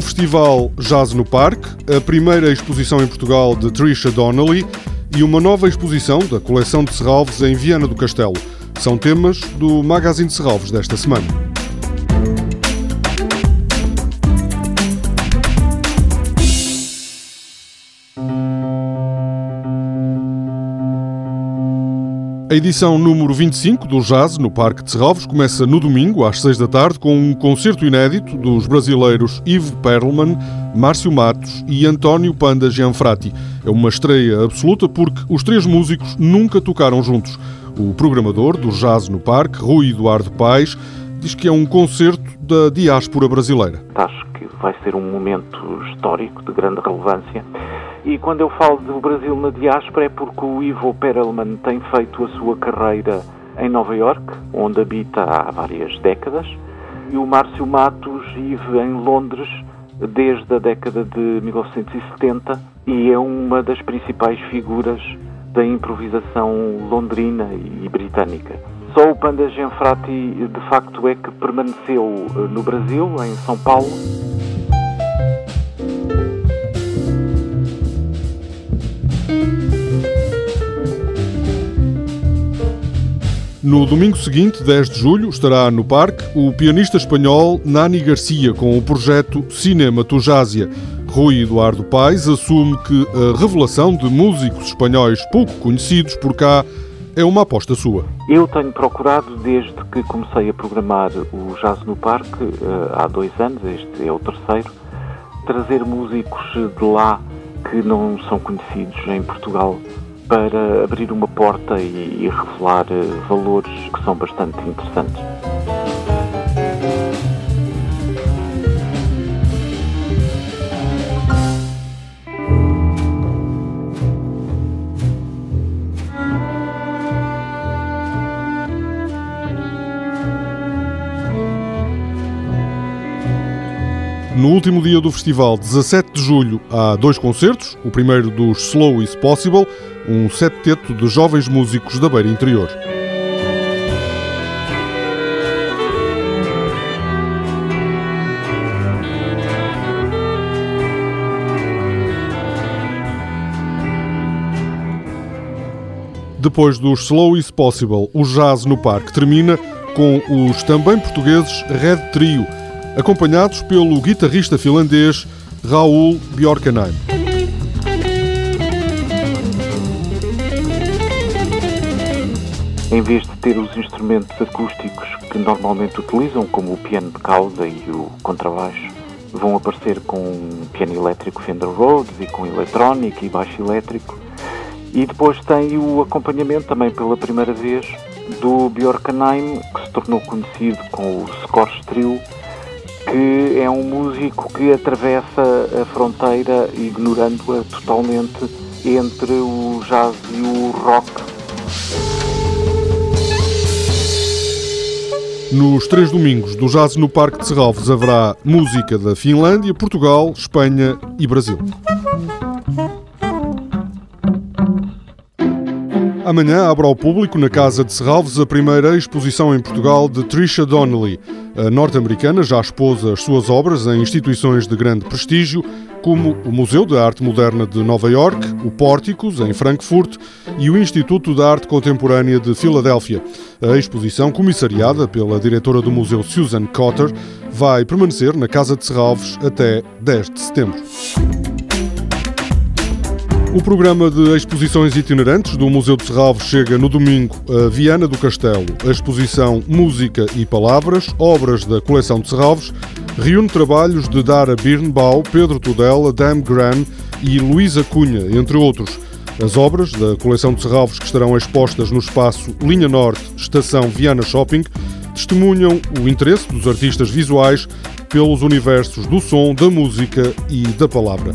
festival Jazz no Parque, a primeira exposição em Portugal de Trisha Donnelly e uma nova exposição da coleção de Serralves em Viana do Castelo. São temas do Magazine de Serralves desta semana. A edição número 25 do Jazz no Parque de Serralves começa no domingo, às 6 da tarde, com um concerto inédito dos brasileiros Yves Perlman, Márcio Matos e António Panda Gianfrati. É uma estreia absoluta porque os três músicos nunca tocaram juntos. O programador do Jazz no Parque, Rui Eduardo Paes, diz que é um concerto da diáspora brasileira. Acho que vai ser um momento histórico de grande relevância e quando eu falo do Brasil na diáspora é porque o Ivo Perelman tem feito a sua carreira em Nova York, onde habita há várias décadas, e o Márcio Matos vive em Londres desde a década de 1970 e é uma das principais figuras da improvisação londrina e britânica. Só o Panda Genfrati, de facto, é que permaneceu no Brasil, em São Paulo, No domingo seguinte, 10 de julho, estará no parque o pianista espanhol Nani Garcia com o projeto Cinema Tujásia. Rui Eduardo Paes assume que a revelação de músicos espanhóis pouco conhecidos por cá é uma aposta sua. Eu tenho procurado, desde que comecei a programar o Jazz no Parque, eh, há dois anos, este é o terceiro, trazer músicos de lá que não são conhecidos em Portugal para abrir uma porta e, revelar eh, valores que são bastante interessantes. No último dia do festival, 17 de julho, há dois concertos. O primeiro dos Slow is Possible, um septeto de jovens músicos da Beira Interior. Depois dos Slow is Possible, o Jazz no Parque termina com os também portugueses Red Trio acompanhados pelo guitarrista finlandês Raul Bjorkheim. Em vez de ter os instrumentos acústicos que normalmente utilizam, como o piano de cauda e o contrabaixo, vão aparecer com um piano elétrico Fender Rhodes e com eletrónica e baixo elétrico. E depois tem o acompanhamento também pela primeira vez do Bjorkheim, que se tornou conhecido com o Scorch Trio, que é um músico que atravessa a fronteira, ignorando-a totalmente, entre o jazz e o rock. Nos três domingos do Jazz no Parque de Serralves haverá música da Finlândia, Portugal, Espanha e Brasil. Amanhã abre ao público, na Casa de Serralves, a primeira exposição em Portugal de Trisha Donnelly. A norte-americana já expôs as suas obras em instituições de grande prestígio, como o Museu de Arte Moderna de Nova York, o Pórticos, em Frankfurt, e o Instituto de Arte Contemporânea de Filadélfia. A exposição, comissariada pela diretora do museu Susan Cotter, vai permanecer na Casa de Serralves até 10 de setembro. O programa de exposições itinerantes do Museu de Serralves chega no domingo a Viana do Castelo. A exposição Música e Palavras, obras da coleção de Serralves, reúne trabalhos de Dara Birnbaum, Pedro Tudela, Dan Gran e Luísa Cunha, entre outros. As obras da coleção de Serralves que estarão expostas no espaço Linha Norte, Estação Viana Shopping, testemunham o interesse dos artistas visuais pelos universos do som, da música e da palavra.